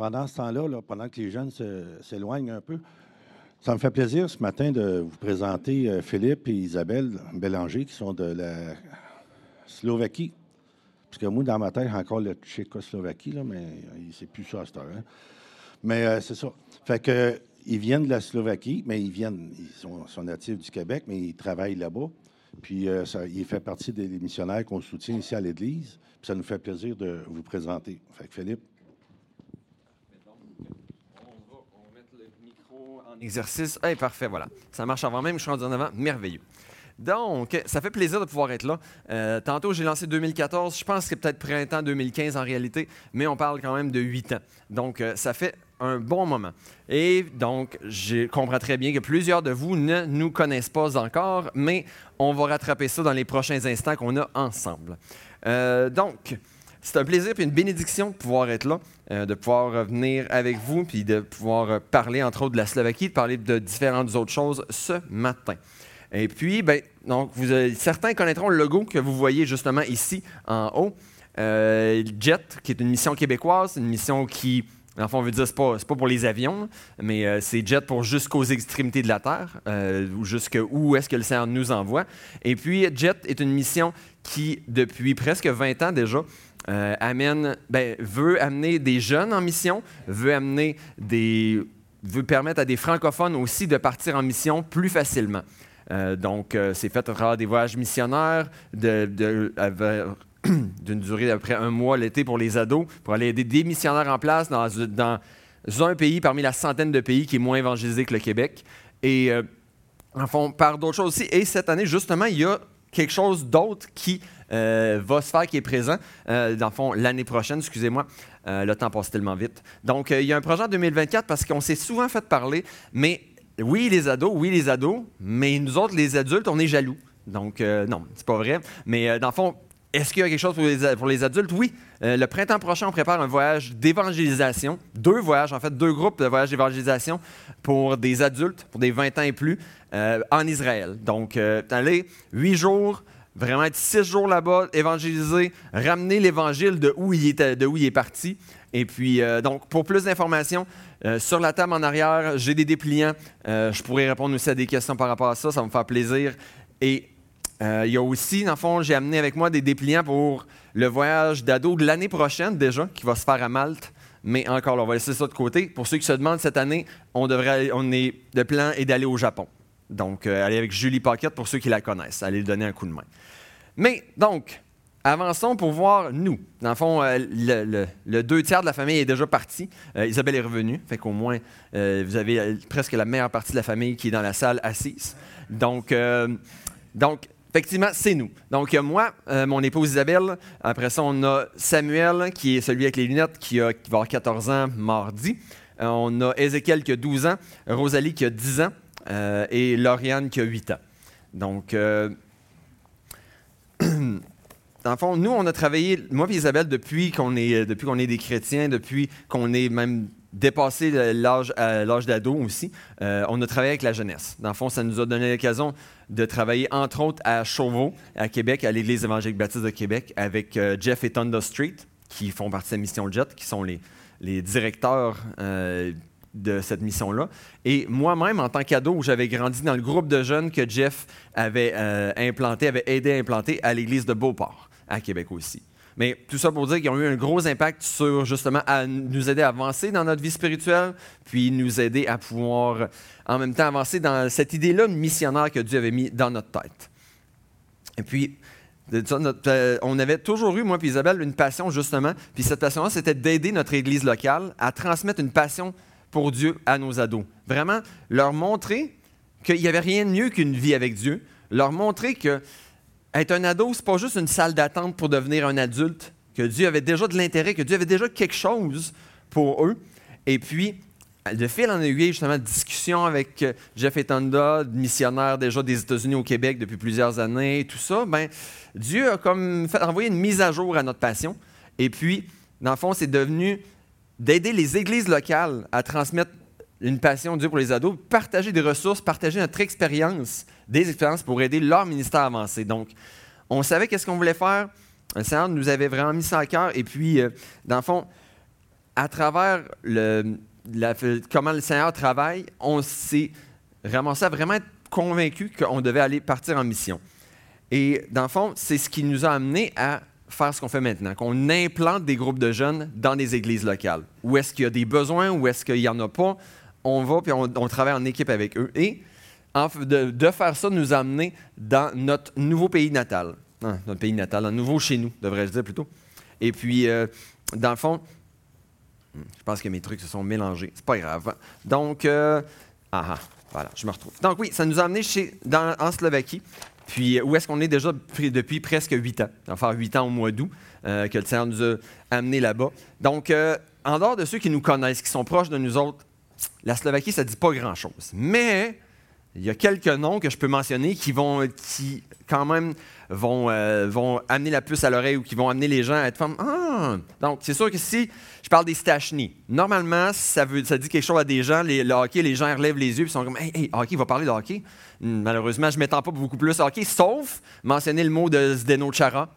pendant ce temps-là, là, pendant que les jeunes s'éloignent un peu, ça me fait plaisir ce matin de vous présenter euh, Philippe et Isabelle Bélanger, qui sont de la Slovaquie. Parce que moi, dans ma tête, encore le Tchécoslovaquie, là, mais c'est plus ça à cette heure. Hein. Mais euh, c'est ça. Fait ils viennent de la Slovaquie, mais ils viennent, ils sont, natifs du Québec, mais ils travaillent là-bas. Puis euh, ça, il fait partie des missionnaires qu'on soutient ici à l'Église. Puis ça nous fait plaisir de vous présenter. Philippe. On va, mettre le micro en exercice. Hey, parfait, voilà. Ça marche avant même, je suis rendu en avant. Merveilleux. Donc, ça fait plaisir de pouvoir être là. Euh, tantôt, j'ai lancé 2014. Je pense que c'est peut-être printemps 2015 en réalité, mais on parle quand même de huit ans. Donc, euh, ça fait un bon moment. Et donc, je comprends très bien que plusieurs de vous ne nous connaissent pas encore, mais on va rattraper ça dans les prochains instants qu'on a ensemble. Euh, donc, c'est un plaisir et une bénédiction de pouvoir être là, de pouvoir venir avec vous, puis de pouvoir parler entre autres de la Slovaquie, de parler de différentes autres choses ce matin. Et puis, ben, donc, vous, certains connaîtront le logo que vous voyez justement ici en haut. Euh, JET, qui est une mission québécoise, une mission qui, en fait, on veut dire, ce n'est pas, pas, pour les avions, mais euh, c'est JET pour jusqu'aux extrémités de la Terre, euh, ou jusqu'où est-ce que le Seigneur nous envoie. Et puis, JET est une mission qui, depuis presque 20 ans déjà, amène, ben, veut amener des jeunes en mission, veut amener des veut permettre à des francophones aussi de partir en mission plus facilement. Euh, donc, euh, c'est fait à travers des voyages missionnaires d'une durée d'à peu près un mois l'été pour les ados, pour aller aider des missionnaires en place dans, un pays parmi la centaine de pays qui est moins évangélisé que le Québec. Et euh, en fond, par d'autres choses aussi. Et cette année, justement, il y a quelque chose d'autre qui va se faire, qui est présent, dans le fond, l'année prochaine, excusez-moi. le temps passe tellement vite. Donc, il y a un projet en 2024 parce qu'on s'est souvent fait parler, mais oui, les ados, oui, les ados, mais nous autres, les adultes, on est jaloux. Donc, euh, non, c'est pas vrai. Mais euh, dans le fond, est-ce qu'il y a quelque chose pour les, adultes? Oui. Euh, le printemps prochain, on prépare un voyage d'évangélisation. Deux voyages, en fait, deux groupes de voyages d'évangélisation pour des adultes, pour des 20 ans et plus, en Israël. Donc, allez, huit jours, vraiment être six jours là-bas, évangéliser, ramener l'évangile de où il est, de où il est parti. Et puis, donc, pour plus d'informations, euh, sur la table en arrière, j'ai des dépliants. Euh, je pourrais répondre aussi à des questions par rapport à ça, ça va me faire plaisir. Et euh, il y a aussi, dans le fond, j'ai amené avec moi des dépliants pour le voyage d'ado de l'année prochaine déjà, qui va se faire à Malte. Mais encore, on va laisser ça de côté. Pour ceux qui se demandent cette année, on, est, le plan est d'aller au Japon. Donc, aller avec Julie Paquette pour ceux qui la connaissent, aller lui donner un coup de main. Mais donc, Avançons pour voir nous. Dans le fond, euh, le, deux tiers de la famille est déjà parti. Euh, Isabelle est revenue, fait qu'au moins, euh, vous avez presque la meilleure partie de la famille qui est dans la salle assise. Donc, donc effectivement, c'est nous. Donc, moi, mon épouse Isabelle. Après ça, on a Samuel, qui est celui avec les lunettes, qui, a, qui va avoir 14 ans mardi. on a Ézéchiel qui a 12 ans, Rosalie qui a 10 ans et Lauriane qui a 8 ans. Donc, dans le fond, nous, on a travaillé, moi et Isabelle, depuis qu'on est, est des chrétiens, depuis qu'on est même dépassé l'âge, l'âge d'ado aussi, euh, on a travaillé avec la jeunesse. Dans le fond, ça nous a donné l'occasion de travailler, entre autres, à Chauveau, à Québec, à l'Église évangélique baptiste de Québec, avec euh, Jeff et Tonda Street, qui font partie de la mission JET, qui sont les, les directeurs euh, de cette mission-là. Et moi-même, en tant qu'ado, j'avais grandi dans le groupe de jeunes que Jeff avait implanté, avait aidé à implanter à l'église de Beauport à Québec aussi. Mais tout ça pour dire qu'ils ont eu un gros impact sur justement à nous aider à avancer dans notre vie spirituelle, puis nous aider à pouvoir en même temps avancer dans cette idée-là missionnaire que Dieu avait mis dans notre tête. Et puis, euh, on avait toujours eu, moi et Isabelle, une passion justement, puis cette passion-là, c'était d'aider notre Église locale à transmettre une passion pour Dieu à nos ados. Vraiment, leur montrer qu'il n'y avait rien de mieux qu'une vie avec Dieu, leur montrer que être un ado, c'est pas juste une salle d'attente pour devenir un adulte, que Dieu avait déjà de l'intérêt, que Dieu avait déjà quelque chose pour eux. Et puis, de fil en aiguille, justement, discussion avec euh, Jeff et Tonda, missionnaire déjà des États-Unis au Québec depuis plusieurs années, tout ça, ben, Dieu a comme envoyer une mise à jour à notre passion. Et puis, dans le fond, c'est devenu d'aider les églises locales à transmettre une passion de Dieu pour les ados, partager des ressources, partager notre expérience, des expériences pour aider leur ministère à avancer. Donc, on savait qu'est-ce qu'on voulait faire. Le Seigneur nous avait vraiment mis ça à cœur. Et puis, euh, dans le fond, à travers comment le Seigneur travaille, on s'est ramassé à vraiment être convaincu qu'on devait aller partir en mission. Et dans le fond, c'est ce qui nous a amené à faire ce qu'on fait maintenant, qu'on implante des groupes de jeunes dans des églises locales. Où est-ce qu'il y a des besoins, où est-ce qu'il n'y en a pas, on va puis on, travaille en équipe avec eux. Et de, faire ça nous a amené dans notre nouveau pays natal. Ah, notre pays natal, un nouveau chez nous, devrais-je dire plutôt. Et puis, euh, dans le fond, je pense que mes trucs se sont mélangés. C'est pas grave. Donc, euh, ah, ah, voilà, je me retrouve. Donc oui, ça nous a amené chez, en Slovaquie. Puis où est-ce qu'on est déjà depuis presque huit ans? Faire huit ans au mois d'août euh, que le Seigneur nous a amenés là-bas. Donc, euh, en dehors de ceux qui nous connaissent, qui sont proches de nous autres, la Slovaquie, ça ne dit pas grand-chose. Mais il y a quelques noms que je peux mentionner qui vont, quand même vont, euh, vont amener la puce à l'oreille ou qui vont amener les gens à être comme Ah! Donc, c'est sûr que si je parle des Stachny, normalement, ça, veut, ça dit quelque chose à des gens, les, le hockey, les gens relèvent les yeux et sont comme Hey, hey, hockey, il va parler de hockey. Malheureusement, je ne m'étends pas beaucoup plus hockey, sauf mentionner le mot de Zdeno Chara,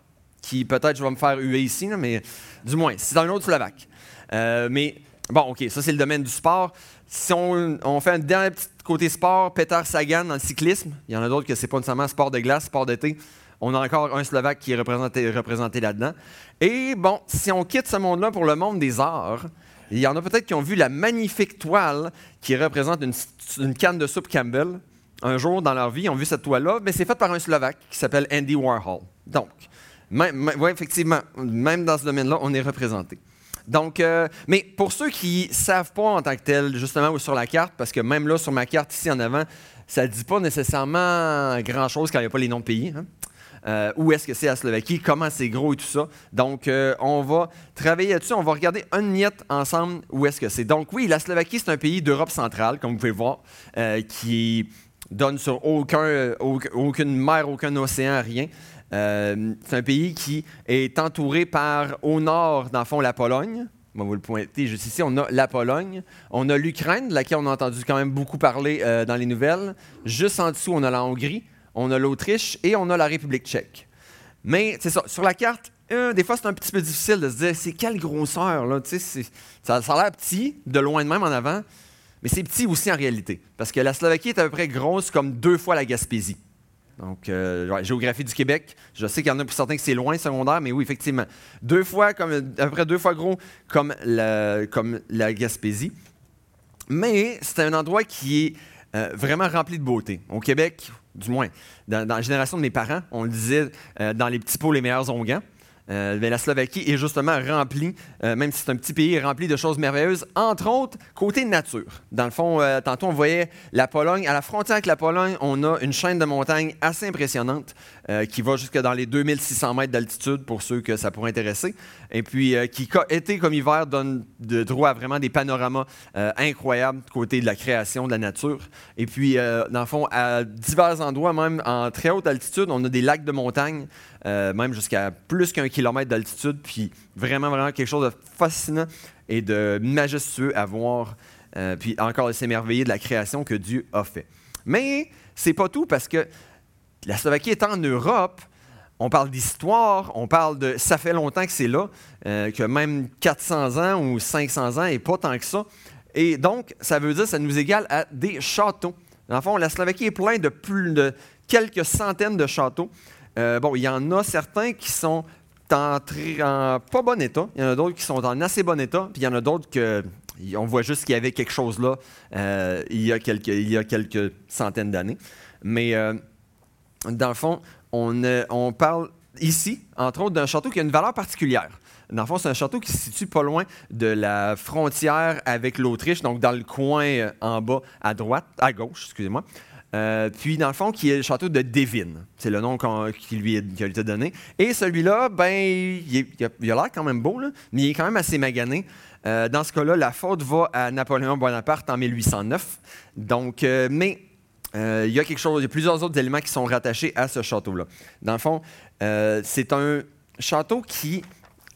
qui peut-être je vais me faire huer ici, mais du moins, c'est un autre Slovaque. Euh, mais bon, OK, ça c'est le domaine du sport. Si on, fait un dernier petit côté sport, Peter Sagan dans le cyclisme, il y en a d'autres que c'est pas nécessairement sport de glace, sport d'été. On a encore un Slovaque qui est représenté, représenté là-dedans. Et bon, si on quitte ce monde-là pour le monde des arts, il y en a peut-être qui ont vu la magnifique toile qui représente une, canne de soupe Campbell. Un jour dans leur vie, ils ont vu cette toile-là, mais c'est faite par un Slovaque qui s'appelle Andy Warhol. Donc, oui, effectivement, même dans ce domaine-là, on est représenté. Donc, euh, mais pour ceux qui ne savent pas en tant que tel, justement, ou sur la carte, parce que même là, sur ma carte ici en avant, ça ne dit pas nécessairement grand-chose quand il n'y a pas les noms de pays. Hein. Euh, où est-ce que c'est la Slovaquie, comment c'est gros et tout ça. Donc, euh, on va travailler là-dessus. On va regarder un miette ensemble où est-ce que c'est. Donc, oui, la Slovaquie, c'est un pays d'Europe centrale, comme vous pouvez voir, qui donne sur aucun, aucune mer, aucun océan, rien. Euh, c'est un pays qui est entouré par, au nord, dans le fond, la Pologne. On va vous le pointer juste ici. On a la Pologne. On a l'Ukraine, de laquelle on a entendu quand même beaucoup parler euh, dans les nouvelles. Juste en dessous, on a la Hongrie, on a l'Autriche et on a la République tchèque. Mais c'est ça, sur la carte, euh, des fois, c'est un petit peu difficile de se dire c'est quelle grosseur. Là? Ça a l'air petit, de loin de même en avant, mais c'est petit aussi en réalité. Parce que la Slovaquie est à peu près grosse comme deux fois la Gaspésie. Donc, euh, géographie du Québec. Je sais qu'il y en a pour certains que c'est loin, secondaire, mais oui, effectivement. Deux fois, comme, à peu près deux fois gros comme la, Gaspésie. Mais c'est un endroit qui est euh, vraiment rempli de beauté. Au Québec, du moins, dans, la génération de mes parents, on le disait euh, dans les petits pots, les meilleurs onguents. Euh, la Slovaquie est justement remplie, euh, même si c'est un petit pays, rempli de choses merveilleuses, entre autres côté nature. Dans le fond, euh, tantôt on voyait la Pologne. À la frontière avec la Pologne, on a une chaîne de montagnes assez impressionnante qui va jusque dans les 2600 mètres d'altitude pour ceux que ça pourrait intéresser. Et puis qui, été comme hiver, donne de droit à vraiment des panoramas incroyables côté de la création de la nature. Et puis, dans le fond, à divers endroits, même en très haute altitude, on a des lacs de montagne même jusqu'à plus qu'un kilomètre d'altitude. Puis vraiment, vraiment quelque chose de fascinant et de majestueux à voir. Euh, puis encore s'émerveiller de la création que Dieu a fait. Mais c'est pas tout parce que la Slovaquie est en Europe. On parle d'histoire, on parle de. Ça fait longtemps que c'est là, euh, que même 400 ans ou 500 ans et pas tant que ça. Et donc, ça veut dire ça nous égale à des châteaux. Dans le fond, la Slovaquie est pleine de de quelques centaines de châteaux. Euh, bon, il y en a certains qui sont en, pas bon état. Il y en a d'autres qui sont en assez bon état. Puis il y en a d'autres que on voit juste qu'il y avait quelque chose là euh, il, y a quelques, il y a quelques centaines d'années. Mais euh, dans le fond, on, on, parle ici, entre autres, d'un château qui a une valeur particulière. Dans le fond, c'est un château qui se situe pas loin de la frontière avec l'Autriche, donc dans le coin en bas à droite, à gauche, excusez-moi. Euh, puis, dans le fond, qui est le château de Devin. C'est le nom qui lui a été donné. Et celui-là, ben, il, a l'air quand même beau, mais il est quand même assez magané. Euh, dans ce cas-là, la faute va à Napoléon Bonaparte en 1809. Donc, euh, mais il y a quelque chose, il y a plusieurs autres éléments qui sont rattachés à ce château-là. Dans le fond, c'est un château qui,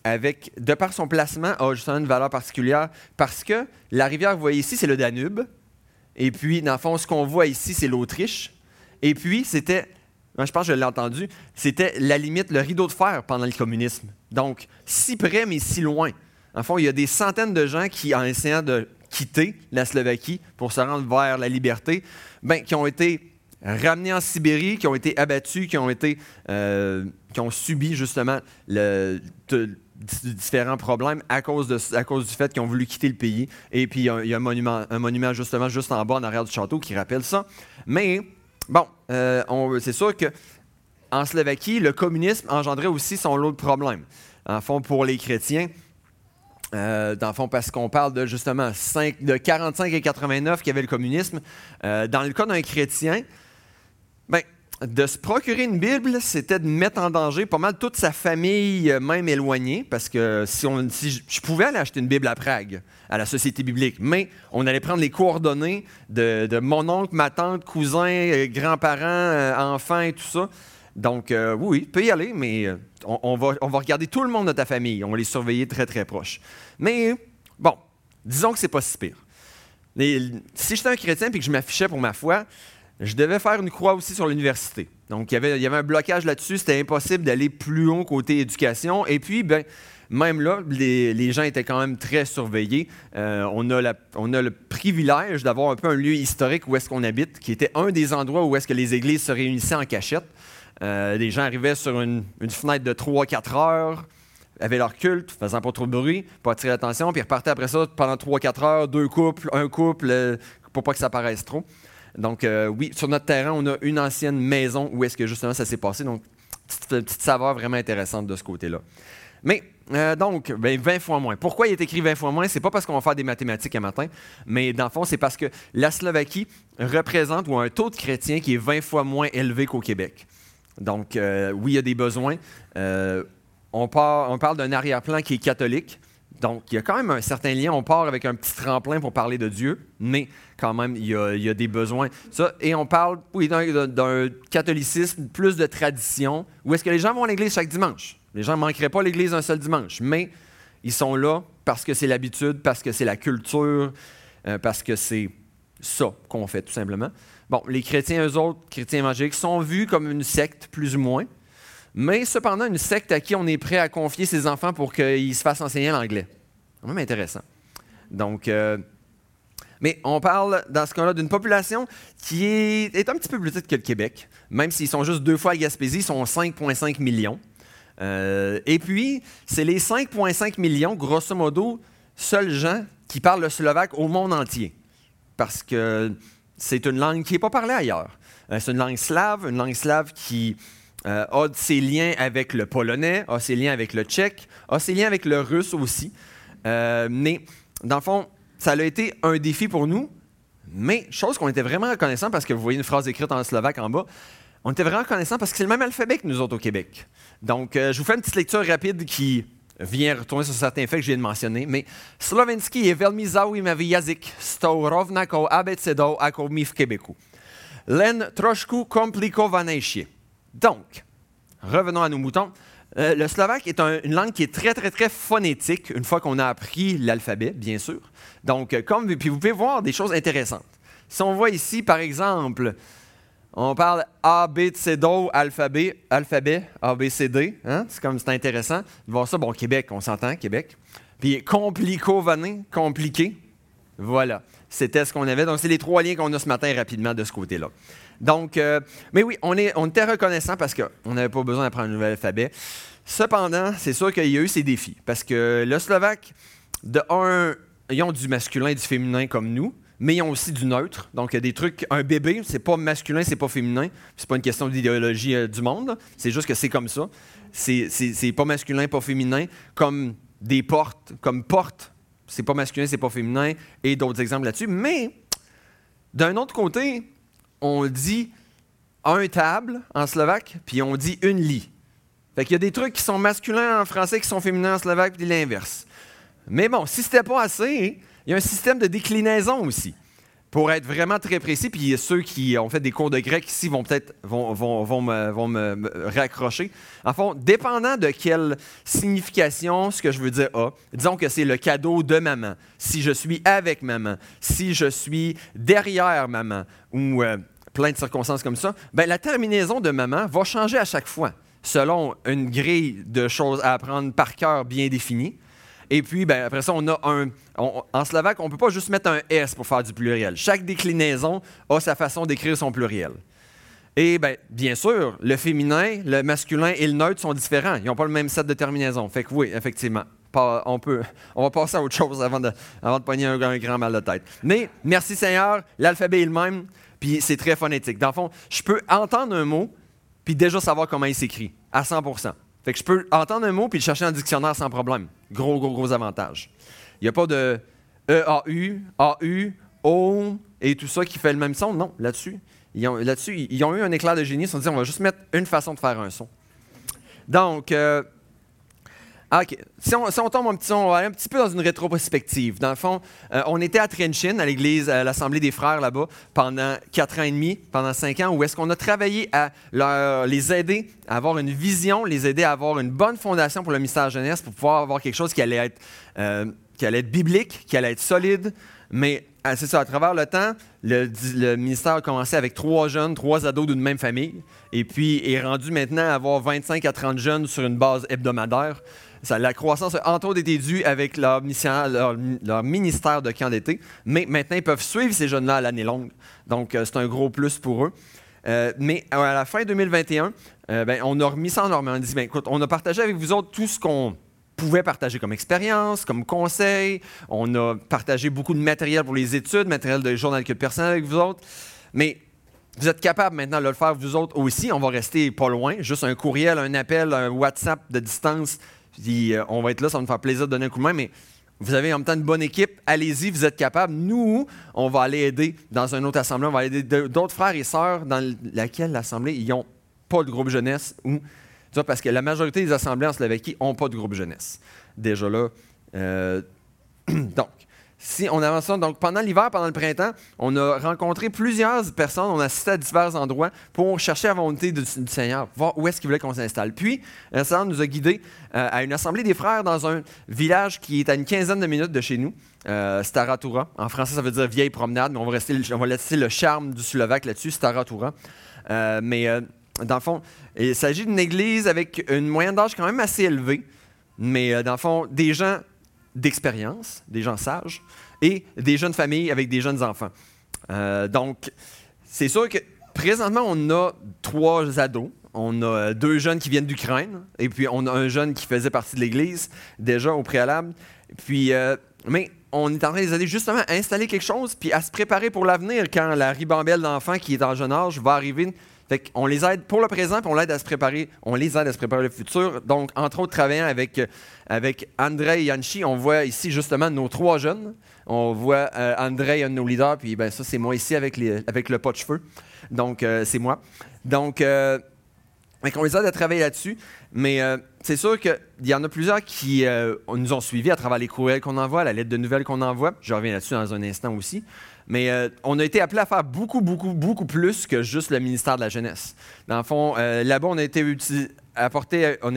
avec, de par son placement, a justement une valeur particulière parce que la rivière que vous voyez ici, c'est le Danube. Et puis, dans le fond, ce qu'on voit ici, c'est l'Autriche. Et puis, c'était, je pense que je l'ai entendu, c'était la limite, le rideau de fer pendant le communisme. Donc, si près, mais si loin. En fond, il y a des centaines de gens qui, en essayant de quitter la Slovaquie pour se rendre vers la liberté, ben, qui ont été ramenés en Sibérie, qui ont été abattus, qui ont, euh, subi justement différents problèmes à cause, du fait qu'ils ont voulu quitter le pays. Et puis, il y a, un, monument, un justement juste en bas, en arrière du château, qui rappelle ça. Mais, bon, euh, c'est sûr que en Slovaquie, le communisme engendrait aussi son lot de problèmes. En fond, pour les chrétiens, euh, fond, parce qu'on parle de justement 5, de 45 et 89 qui avait le communisme. Dans le cas d'un chrétien, de se procurer une Bible, c'était de mettre en danger pas mal toute sa famille, euh, même éloignée, parce que si, on, je, pouvais aller acheter une Bible à Prague, à la Société biblique, mais on allait prendre les coordonnées de, mon oncle, ma tante, cousin, grands-parents, enfants et tout ça. Donc, euh, oui, tu peux y aller, mais euh, on, va, on va regarder tout le monde de ta famille. On va les surveiller très, très proches. Mais, bon, disons que c'est pas si pire. si j'étais un chrétien et que je m'affichais pour ma foi, je devais faire une croix aussi sur l'université. Donc, il y, avait, un blocage là-dessus. C'était impossible d'aller plus haut côté éducation. Et puis, ben, même là, les, gens étaient quand même très surveillés. Euh, on, a le privilège d'avoir un peu un lieu historique où est-ce qu'on habite, qui était un des endroits où est-ce que les églises se réunissaient en cachette. Euh, les gens arrivaient sur une, fenêtre de 3-4 heures, avaient leur culte, faisant pas trop de bruit, pas attirer l'attention, puis repartaient après ça pendant 3-4 heures, deux couples, un couple, euh, pour pas que ça paraisse trop. Donc, euh, oui, sur notre terrain, on a une ancienne maison où est-ce que justement ça s'est passé. Donc, petite, petite saveur vraiment intéressante de ce côté-là. Mais, donc, 20 ben, fois moins. Pourquoi il est écrit 20 fois moins? C'est pas parce qu'on va faire des mathématiques un matin, mais dans le fond, c'est parce que la Slovaquie représente ou a un taux de chrétiens qui est 20 fois moins élevé qu'au Québec. Donc, euh, oui, il y a des besoins. Euh, on, parle d'un arrière-plan qui est catholique. Donc, il y a quand même un certain lien. On part avec un petit tremplin pour parler de Dieu, mais quand même, il y a, des besoins. Et on parle d'un catholicisme plus de tradition, où est-ce que les gens vont à l'église chaque dimanche? Les gens ne manqueraient pas l'église un seul dimanche, mais ils sont là parce que c'est l'habitude, parce que c'est la culture, euh, parce que c'est ça qu'on fait, tout simplement. Bon, les chrétiens, eux autres, chrétiens évangéliques, sont vus comme une secte, plus ou moins, mais cependant une secte à qui on est prêt à confier ses enfants pour qu'ils se fassent enseigner l'anglais. C'est même intéressant. Donc, euh, mais on parle dans ce cas-là d'une population qui est, un petit peu plus petite que le Québec, même s'ils sont juste deux fois à Gaspésie, ils sont 5,5 millions. Euh, et puis, c'est les 5,5 millions, grosso modo, seuls gens qui parlent le slovaque au monde entier. Parce que c'est une langue qui n'est pas parlée ailleurs. Euh, c'est une langue slave, une langue slave qui euh, a ses liens avec le polonais, a ses liens avec le tchèque, a ses liens avec le russe aussi. Euh, mais dans le fond, ça a été un défi pour nous, mais chose qu'on était vraiment reconnaissant parce que vous voyez une phrase écrite en slovaque en bas. On était vraiment reconnaissant parce que c'est le même alphabet que nous autres au Québec. Donc, je vous fais une petite lecture rapide qui vient retourner sur certains faits que je viens de mentionner, mais slovenský je veľmi zaujímavý jazyk s tou rovnakou abecedou ako my v. Len trošku komplikovanejšie. Donc, revenons à nos moutons. Euh, le slovaque est une langue qui est très, très, très phonétique, une fois qu'on a appris l'alphabet, bien sûr. Donc, euh, comme, vous pouvez voir des choses intéressantes. Si on voit ici, par exemple, on parle A, B, C, D, alphabet, alphabet, A, B, C, D. Hein? C'est comme c'est intéressant de voir ça. Bon, Québec, on s'entend, Québec. Puis complico-vané, compliqué. Voilà. C'était ce qu'on avait. Donc, c'est les trois liens qu'on a ce matin rapidement de ce côté-là. Donc, euh, mais oui, on, est, on était reconnaissant parce qu'on n'avait pas besoin d'apprendre un nouvel alphabet. Cependant, c'est sûr qu'il y a eu ces défis. Parce que le Slovaque, de un, ils ont du masculin et du féminin comme nous mais ils ont aussi du neutre. Donc, il y des trucs. Un bébé, c'est pas masculin, c'est pas féminin. C'est pas une question d'idéologie euh, du monde. C'est juste que c'est comme ça. C'est pas masculin, pas féminin. Comme des portes, comme porte, c'est pas masculin, c'est pas féminin. Et d'autres exemples là-dessus. Mais, d'un autre côté, on dit un table en slovaque, puis on dit une lit. Fait qu'il y a des trucs qui sont masculins en français qui sont féminins en slovaque, puis l'inverse. Mais bon, si c'était pas assez, il y a un système de déclinaison aussi. Pour être vraiment très précis, puis ceux qui ont fait des cours de grec ici vont peut-être vont, vont, me, raccrocher. En fond, dépendant de quelle signification ce que je veux dire a, disons que c'est le cadeau de maman, si je suis avec maman, si je suis derrière maman, ou euh, plein de circonstances comme ça, ben, la terminaison de maman va changer à chaque fois, selon une grille de choses à apprendre par cœur bien définie. Et puis, ben, après ça, on a un. en slovaque, on ne peut pas juste mettre un S pour faire du pluriel. Chaque déclinaison a sa façon d'écrire son pluriel. Et ben, bien sûr, le féminin, le masculin et le neutre sont différents. Ils n'ont pas le même set de terminaisons. Fait que oui, effectivement, on, peut, on va passer à autre chose avant de, avant de pogner un, un, grand mal de tête. Mais merci Seigneur, l'alphabet est le même, puis c'est très phonétique. Dans le fond, je peux entendre un mot, puis déjà savoir comment il s'écrit, à 100 Fait que je peux entendre un mot, puis le chercher en dictionnaire sans problème. Gros, gros, gros avantage. Il n'y a pas de E-A-U, A-U, O et tout ça qui fait le même son. Non, là-dessus, là-dessus, ils ont eu un éclair de génie. Ils se sont dit, on va juste mettre une façon de faire un son. Donc, euh, OK. Si on, tombe un petit, on va un petit peu dans une rétrospective. Dans le fond, euh, on était à Trenchin, à l'église, à l'Assemblée des frères là-bas, pendant quatre ans et demi, pendant cinq ans, où est-ce qu'on a travaillé à les aider à avoir une vision, les aider à avoir une bonne fondation pour le mystère jeunesse, pour pouvoir avoir quelque chose qui allait être, euh, qui allait être biblique, qui allait être solide, mais ah, c'est ça, à travers le temps, le, ministère a commencé avec trois jeunes, trois ados d'une même famille, et puis est rendu maintenant à avoir 25 à 30 jeunes sur une base hebdomadaire. La croissance a entre autres été due avec leur, ministère de camp d'été, mais maintenant ils peuvent suivre ces jeunes-là à l'année longue. Donc euh, c'est un gros plus pour eux. Euh, mais à la fin 2021, euh, ben, on a remis ça en norme. On a dit, ben, écoute, on a partagé avec vous autres tout ce qu'on pouvait partager comme expérience, comme conseil. On a partagé beaucoup de matériel pour les études, matériel de journal que personnel avec vous autres. Mais vous êtes capable maintenant de le faire vous autres aussi. On va rester pas loin. Juste un courriel, un appel, un WhatsApp de distance. Puis, euh, on va être là, ça va nous faire plaisir de donner un coup de main. Mais vous avez en même temps une bonne équipe. Allez-y, vous êtes capable. Nous, on va aller aider dans une autre assemblée. On va aider d'autres frères et sœurs dans laquelle l'assemblée, ils n'ont pas de groupe jeunesse parce que la majorité des assemblées en Slovaquie n'ont pas de groupe jeunesse. Déjà là. Euh, donc, si on avance ça, donc pendant l'hiver, pendant le printemps, on a rencontré plusieurs personnes, on a assisté à divers endroits pour chercher la volonté du, Seigneur, voir où est-ce qu'il voulait qu'on s'installe. Puis, le Seigneur nous a guidés euh, à une assemblée des frères dans un village qui est à une quinzaine de minutes de chez nous, euh, Staratura. En français, ça veut dire vieille promenade, mais on va, laisser le charme du Slovaque là-dessus, Staratura. Euh, mais dans le fond, il s'agit d'une église avec une moyenne d'âge quand même assez élevée, mais euh, dans le fond, des gens d'expérience, des gens sages, et des jeunes familles avec des jeunes enfants. Euh, donc, c'est sûr que présentement, on a trois ados. On a euh, deux jeunes qui viennent d'Ukraine, et puis on a un jeune qui faisait partie de l'Église déjà au préalable. Puis, mais on est en train de les justement à installer quelque chose, puis à se préparer pour l'avenir quand la ribambelle d'enfants qui est en jeune âge va arriver fait on les aide pour le présent, puis on l'aide à se préparer, on les aide à se préparer le futur. Donc, entre autres, travaillant avec, avec André et Yanchi, on voit ici justement nos trois jeunes. On voit euh, André, un de nos leaders, puis ben, ça, c'est moi ici avec, avec le pot de cheveux. Donc, euh, c'est moi. Donc, euh, on les aide à travailler là-dessus. Mais euh, c'est sûr qu'il y en a plusieurs qui nous ont suivis à travers les courriels qu'on envoie, la lettre de nouvelles qu'on envoie. Je reviens là-dessus dans un instant aussi. Mais euh, on a été appelé à faire beaucoup, beaucoup, beaucoup plus que juste le ministère de la Jeunesse. Dans le fond, euh, là-bas, on a été apporté, on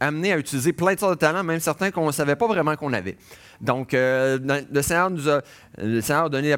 amené à utiliser plein de sortes de talents, même certains qu'on ne savait pas vraiment qu'on avait. Donc, euh, le Seigneur nous a, le donné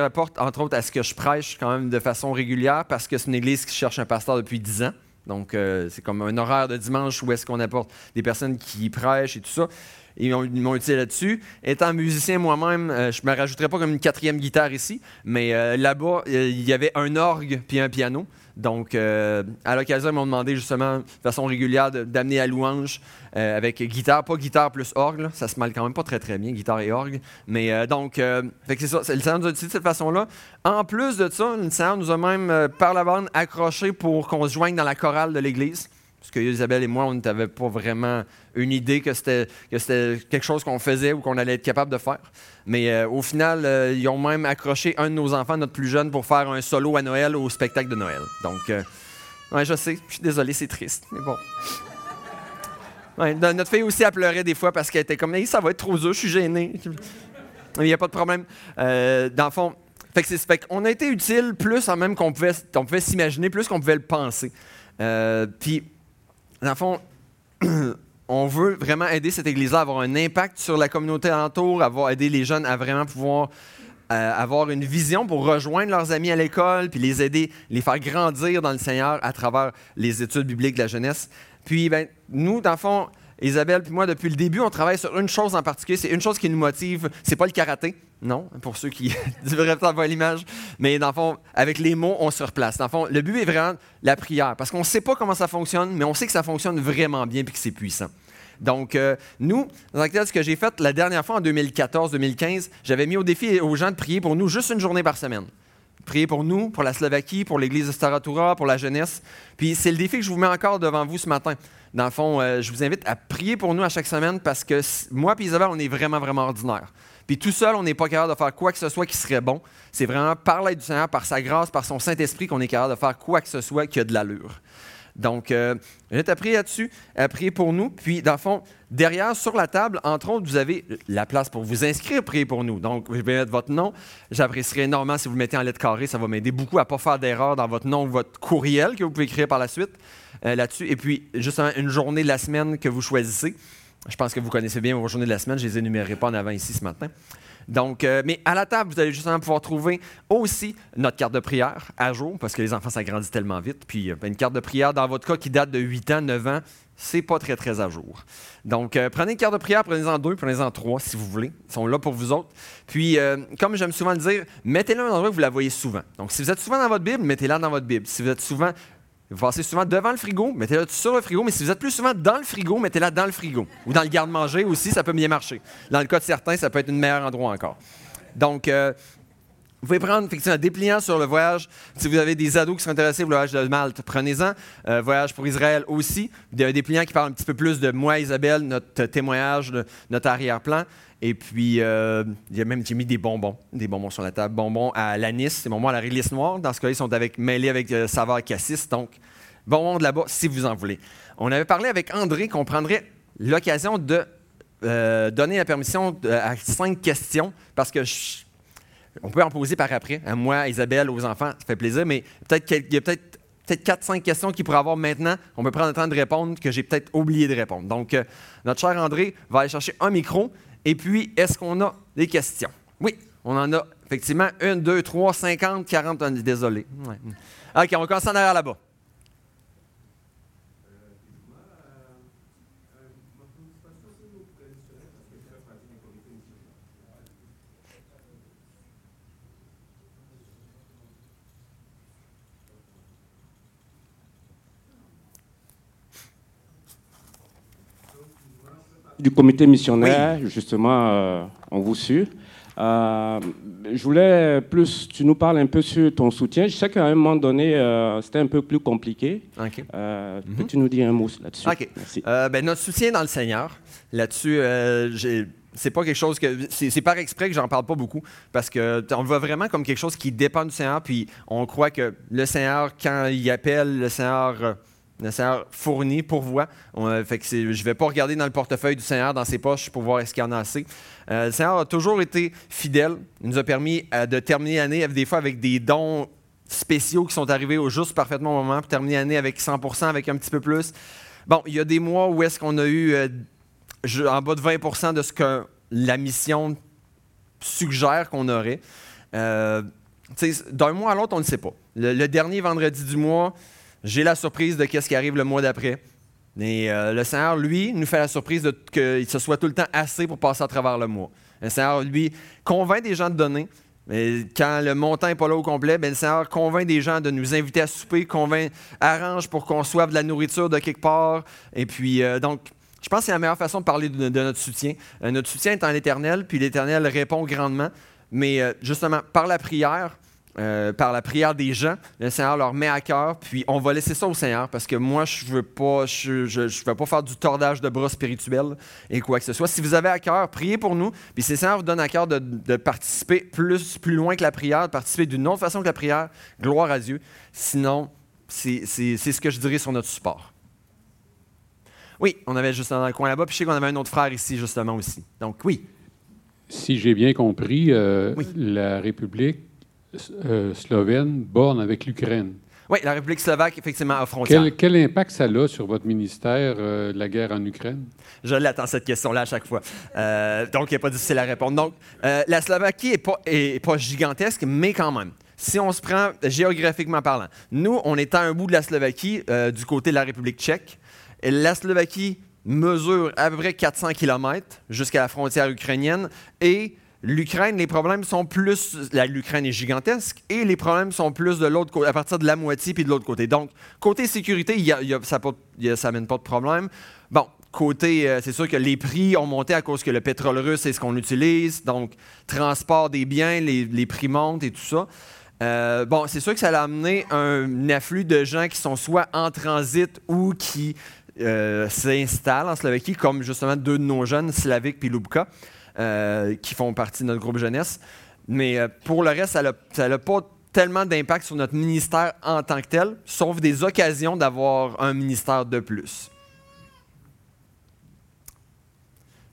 la porte, entre autres, à ce que je prêche quand même de façon régulière, parce que c'est une église qui cherche un pasteur depuis dix ans. Donc, c'est comme un horaire de dimanche où est-ce qu'on apporte des personnes qui prêchent et tout ça. Ils m'ont utilisé là-dessus. Étant musicien moi-même, euh, je ne me rajouterais pas comme une quatrième guitare ici, mais euh, là-bas, euh, il y avait un orgue puis un piano. Donc, à l'occasion, ils m'ont demandé justement, de façon régulière, d'amener à louange avec guitare, pas guitare plus orgue. Ça se mêle quand même pas très très bien, guitare et orgue. Mais donc, c'est ça. Le Seigneur nous a utilisé de cette façon-là. En plus de ça, le Seigneur nous a même, par la bande, accroché pour qu'on se joigne dans la chorale de l'Église. Parce que Isabelle et moi, on n'avait pas vraiment une idée que c'était, quelque chose qu'on faisait ou qu'on allait être capable de faire. Mais euh, au final, euh, ils ont même accroché un de nos enfants, notre plus jeune, pour faire un solo à Noël au spectacle de Noël. Donc, euh, ouais, je sais, je suis désolé, c'est triste, mais bon. notre fille aussi, a pleuré des fois parce qu'elle était comme, ça va être trop dur, je suis gêné. Il n'y a pas de problème. dans le fond, fait que fait qu'on a été utile plus en même qu'on pouvait, on pouvait s'imaginer, plus qu'on pouvait le penser. Puis, dans le fond, on veut vraiment aider cette Église-là à avoir un impact sur la communauté alentour, avoir aider les jeunes à vraiment pouvoir euh, avoir une vision pour rejoindre leurs amis à l'école, puis les aider, les faire grandir dans le Seigneur à travers les études bibliques de la jeunesse. Puis, ben, nous, dans le fond, Isabelle puis moi, depuis le début, on travaille sur une chose en particulier. C'est une chose qui nous motive. C'est pas le karaté, non, pour ceux qui devraient peut-être voir l'image. Mais dans le fond, avec les mots, on se replace. Dans le fond, le but est vraiment la prière. Parce qu'on ne sait pas comment ça fonctionne, mais on sait que ça fonctionne vraiment bien et que c'est puissant. Donc, euh, nous, dans ce que j'ai fait la dernière fois en 2014-2015, j'avais mis au défi aux gens de prier pour nous juste une journée par semaine. Priez pour nous, pour la Slovaquie, pour l'Église de Staratura, pour la jeunesse. Puis c'est le défi que je vous mets encore devant vous ce matin. Dans le fond, euh, je vous invite à prier pour nous à chaque semaine parce que moi et Isabelle, on est vraiment, vraiment ordinaire. Puis tout seul, on n'est pas capable de faire quoi que ce soit qui serait bon. C'est vraiment par l'aide du Seigneur, par sa grâce, par son Saint-Esprit qu'on est capable de faire quoi que ce soit qui a de l'allure. Donc, euh, vais prier là-dessus, à prier pour nous. Puis, dans le fond, derrière, sur la table, entre autres, vous avez la place pour vous inscrire, prier pour nous. Donc, je vais mettre votre nom. J'apprécierais énormément si vous le mettez en lettres carrées. Ça va m'aider beaucoup à ne pas faire d'erreur dans votre nom ou votre courriel que vous pouvez écrire par la suite. Euh, là-dessus. Et puis, justement, une journée de la semaine que vous choisissez. Je pense que vous connaissez bien vos journées de la semaine. Je ne les énumérerai pas en avant ici ce matin. Donc, euh, mais à la table, vous allez justement pouvoir trouver aussi notre carte de prière à jour, parce que les enfants, ça grandit tellement vite. Puis, euh, une carte de prière, dans votre cas, qui date de 8 ans, 9 ans, c'est pas très, très à jour. Donc, prenez une carte de prière, prenez-en deux, prenez-en trois, si vous voulez. Ils sont là pour vous autres. Puis, comme j'aime souvent le dire, mettez-la dans un endroit où vous la voyez souvent. Donc, si vous êtes souvent dans votre Bible, mettez-la dans votre Bible. Si vous êtes souvent vous passez souvent devant le frigo, mettez-la sur le frigo, mais si vous êtes plus souvent dans le frigo, mettez-la dans le frigo. Ou dans le garde-manger aussi, ça peut bien marcher. Dans le cas de certains, ça peut être un meilleur endroit encore. Donc, euh, vous pouvez prendre effectivement un dépliant sur le voyage. Si vous avez des ados qui sont intéressés au voyage de Malte, prenez-en. Euh, voyage pour Israël aussi. Des dépliant qui parle un petit peu plus de moi, Isabelle, notre témoignage, notre arrière-plan. Et puis, euh, il y a même, j'ai mis des bonbons, des bonbons sur la table. Bonbons à l'anis, c'est bonbons à la réglisse noire. Dans ce cas-là, ils sont avec, mêlés avec euh, saveur cassis. Donc, bonbons de là-bas, si vous en voulez. On avait parlé avec André qu'on prendrait l'occasion de euh, donner la permission à cinq questions parce que on peut en poser par après, à moi, à Isabelle, aux enfants, ça fait plaisir, mais peut-être qu'il y a peut-être peut-être 4-5 questions qu'il pourrait avoir maintenant. On peut prendre le temps de répondre que j'ai peut-être oublié de répondre. Donc, notre cher André va aller chercher un micro et puis, est-ce qu'on a des questions? Oui, on en a effectivement une, deux, trois, cinquante, quarante. Désolé. OK, on va commencer en arrière là-bas. Du comité missionnaire, justement, euh, on vous suit. Euh, je voulais plus, tu nous parles un peu sur ton soutien. Je sais qu'à un moment donné, euh, c'était un peu plus compliqué. Ok. Mhm. Peux-tu nous dire un mot là-dessus? OK. Ben, notre soutien dans le Seigneur, là-dessus, c'est pas quelque chose que. C'est par exprès que j'en parle pas beaucoup, parce qu'on le voit vraiment comme quelque chose qui dépend du Seigneur, puis on croit que le Seigneur, quand il appelle, le Seigneur le Seigneur fournit, pourvoit. On, je ne vais pas regarder dans le portefeuille du Seigneur, dans ses poches, pour voir est-ce qu'il y en a assez. Euh, le Seigneur a toujours été fidèle. Il nous a permis euh, de terminer l'année, des fois, avec des dons spéciaux qui sont arrivés au juste parfaitement moment, pour terminer l'année avec 100% avec un petit peu plus. Bon, il y a des mois où est-ce qu'on a eu euh, en bas de 20% de ce que la mission suggère qu'on aurait. D'un mois à l'autre, on ne sait pas. le dernier vendredi du mois, j'ai la surprise de ce qui arrive le mois d'après. Mais euh, le Seigneur, lui, nous fait la surprise de que se soit tout le temps assez pour passer à travers le mois. Le Seigneur, lui, convainc des gens de donner. Quand le montant n'est pas là au complet, ben, le Seigneur convainc des gens de nous inviter à souper, convainc, arrange pour qu'on soit de la nourriture de quelque part. Et puis, euh, donc, je pense que c'est la meilleure façon de parler de, notre soutien. Euh, notre soutien est en l'Éternel, puis l'Éternel répond grandement. Mais justement, par la prière, euh, par la prière des gens, le Seigneur leur met à cœur, puis on va laisser ça au Seigneur parce que moi, je ne veux, pas, je, je, veux pas faire du tordage de bras spirituel et quoi que ce soit. Si vous avez à cœur, priez pour nous, puis si le Seigneur vous donne à cœur de, de, participer plus, plus loin que la prière, de participer d'une autre façon que la prière, gloire à Dieu. Sinon, c'est ce que je dirais sur notre support. Oui, on avait juste dans le coin là-bas, puis je sais qu'on avait un autre frère ici, justement, aussi. Donc, oui. Si j'ai bien compris, euh, la République euh, slovène borne avec l'Ukraine. Oui, la République slovaque, effectivement, à frontière. Quel, impact ça a sur votre ministère, euh, la guerre en Ukraine? Je l'attends, cette question-là, à chaque fois. Euh, donc, il n'est pas difficile à répondre. Donc, la Slovaquie n'est pas, est pas gigantesque, mais quand même. Si on se prend géographiquement parlant, nous, on est à un bout de la Slovaquie, du côté de la République tchèque. Et la Slovaquie mesure à peu près 400 km jusqu'à la frontière ukrainienne et l'Ukraine, les problèmes sont plus. L'Ukraine est gigantesque et les problèmes sont plus de l'autre côté, à partir de la moitié puis de l'autre côté. Donc, côté sécurité, ça n'amène pas de problème. Bon, côté, euh, c'est sûr que les prix ont monté à cause que le pétrole russe, c'est ce qu'on utilise. Donc, transport des biens, les, prix montent et tout ça. Euh, bon, c'est sûr que ça a amené un afflux de gens qui sont soit en transit ou qui euh, s'installent en Slovaquie, comme justement deux de nos jeunes, Slavik et Lubka. Euh, qui font partie de notre groupe jeunesse. Mais euh, pour le reste, ça n'a pas tellement d'impact sur notre ministère en tant que tel, sauf des occasions d'avoir un ministère de plus.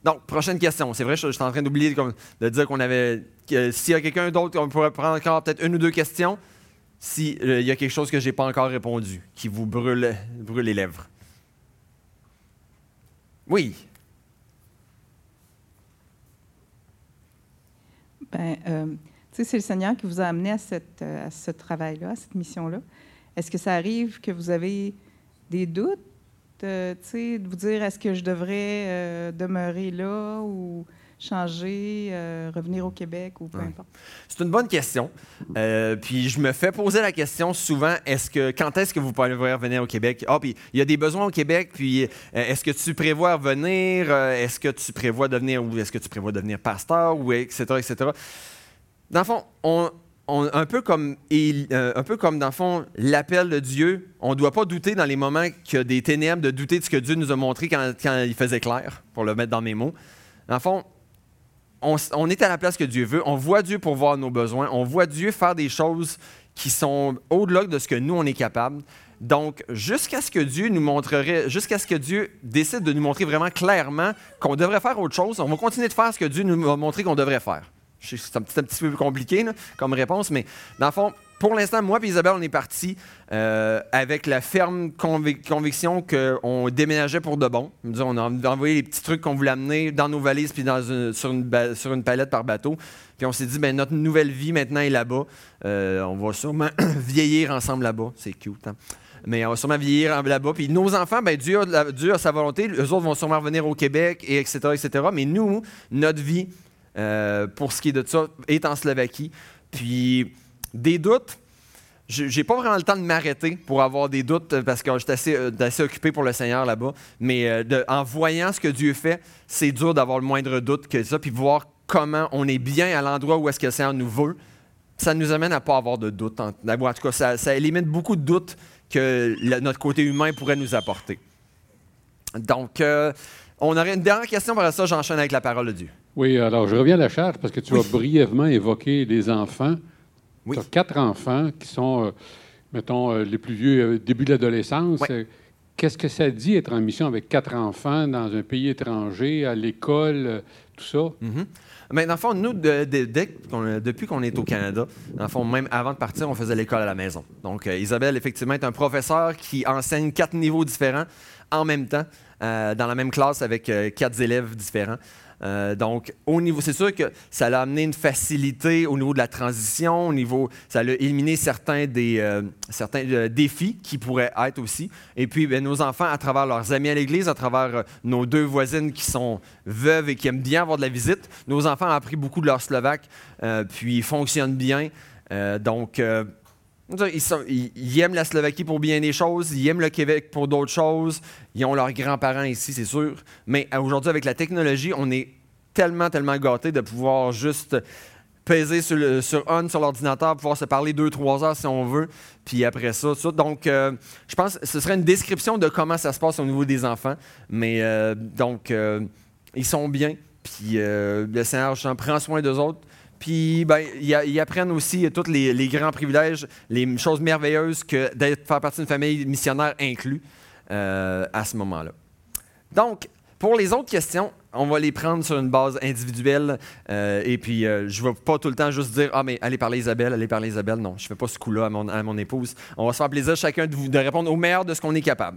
Donc, prochaine question. C'est vrai, je, suis en train d'oublier de dire qu'on avait. S'il y a quelqu'un d'autre, on pourrait prendre encore peut-être une ou deux questions. S'il euh, y a quelque chose que je n'ai pas encore répondu, qui vous brûle, brûle les lèvres. Oui. Ben, euh, c'est le Seigneur qui vous a amené euh, à ce travail-là, à cette mission-là. Est-ce que ça arrive que vous avez des doutes, euh, de vous dire est-ce que je devrais demeurer là ou changer, revenir au Québec ou peu importe? C'est une bonne question. puis je me fais poser la question souvent est-ce que quand est-ce que vous pourrez revenir au Québec? Ah, puis il y a des besoins au Québec. Puis est-ce que tu prévois revenir Est-ce que tu prévois devenir ou est-ce que tu prévois devenir pasteur ou etc etc. Dans le fond, on, un, peu comme, euh, un peu comme, dans le fond, l'appel de Dieu, on ne doit pas douter dans les moments a des ténèbres, de douter de ce que Dieu nous a montré quand, il faisait clair, pour le mettre dans mes mots. Dans le fond, on, est à la place que Dieu veut, on voit Dieu pour voir nos besoins, on voit Dieu faire des choses qui sont au-delà de ce que nous, on est capable. Donc, jusqu'à ce que Dieu nous montrerait, jusqu'à ce que Dieu décide de nous montrer vraiment clairement qu'on devrait faire autre chose, on va continuer de faire ce que Dieu nous a montré qu'on devrait faire. C'est un petit, peu compliqué comme réponse, mais dans le fond, pour l'instant, moi et Isabelle, on est partis euh, avec la ferme conviction qu'on déménageait pour de bon. On a envoyé les petits trucs qu'on voulait amener dans nos valises puis sur, une, palette par bateau. Puis on s'est dit, ben, notre nouvelle vie maintenant est là-bas. Euh, on va sûrement vieillir ensemble là-bas. C'est cute. Hein? Mais on va sûrement vieillir là-bas. Puis nos enfants, ben, Dieu, a, sa volonté. Eux autres vont sûrement revenir au Québec, et etc., etc. Mais nous, notre vie, euh, pour ce qui est de ça, est en Slovaquie. Puis, des doutes, j'ai pas vraiment le temps de m'arrêter pour avoir des doutes parce que j'étais assez, euh, occupé pour le Seigneur là-bas. Mais euh, en voyant ce que Dieu fait, c'est dur d'avoir le moindre doute que ça, puis voir comment on est bien à l'endroit où est-ce que le Seigneur nous veut. Ça nous amène à pas avoir de doute. En, tout cas, ça, ça, élimine beaucoup de doutes que notre côté humain pourrait nous apporter. Donc, on aurait une dernière question, par ça, j'enchaîne avec la parole de Dieu. Oui, alors je reviens à la charge parce que tu as brièvement évoqué les enfants. Tu as quatre enfants qui sont, euh, mettons, euh, les plus vieux, euh, début de l'adolescence. Qu'est-ce que ça dit être en mission avec quatre enfants dans un pays étranger, à l'école, tout ça? Mm-hmm. Mais dans le fond, nous, depuis qu'on est au Canada, dans le fond, même avant de partir, on faisait l'école à la maison. Donc, Isabelle, effectivement, est un professeur qui enseigne quatre niveaux différents en même temps, dans la même classe avec quatre élèves différents. Euh, donc, au niveau, c'est sûr que ça a amené une facilité au niveau de la transition, au niveau, ça a éliminé certains des euh, certains euh, défis qui pourraient être aussi. Et puis, ben, nos enfants, à travers leurs amis à l'église, à travers nos deux voisines qui sont veuves et qui aiment bien avoir de la visite, nos enfants ont appris beaucoup de leur slovaque, puis ils fonctionnent bien. donc, ils, aiment la Slovaquie pour bien des choses, ils aiment le Québec pour d'autres choses, ils ont leurs grands-parents ici, c'est sûr. Mais aujourd'hui, avec la technologie, on est tellement, tellement gâtés de pouvoir juste peser sur, on sur l'ordinateur, pouvoir se parler deux, trois heures si on veut, puis après ça, ça. Donc, euh, je pense que ce serait une description de comment ça se passe au niveau des enfants. Mais euh, donc, euh, ils sont bien, puis le Seigneur prend soin d'eux autres. Puis ben, ils, apprennent aussi tous les, grands privilèges, les choses merveilleuses que d'être faire partie d'une famille missionnaire inclus euh, à ce moment-là. Donc, pour les autres questions, on va les prendre sur une base individuelle. Euh, et puis, euh, je ne vais pas tout le temps juste dire Ah, mais allez parler Isabelle, allez parler Isabelle. Non, je ne fais pas ce coup-là à mon, à mon, épouse. On va se faire plaisir chacun de, vous, de répondre au meilleur de ce qu'on est capable.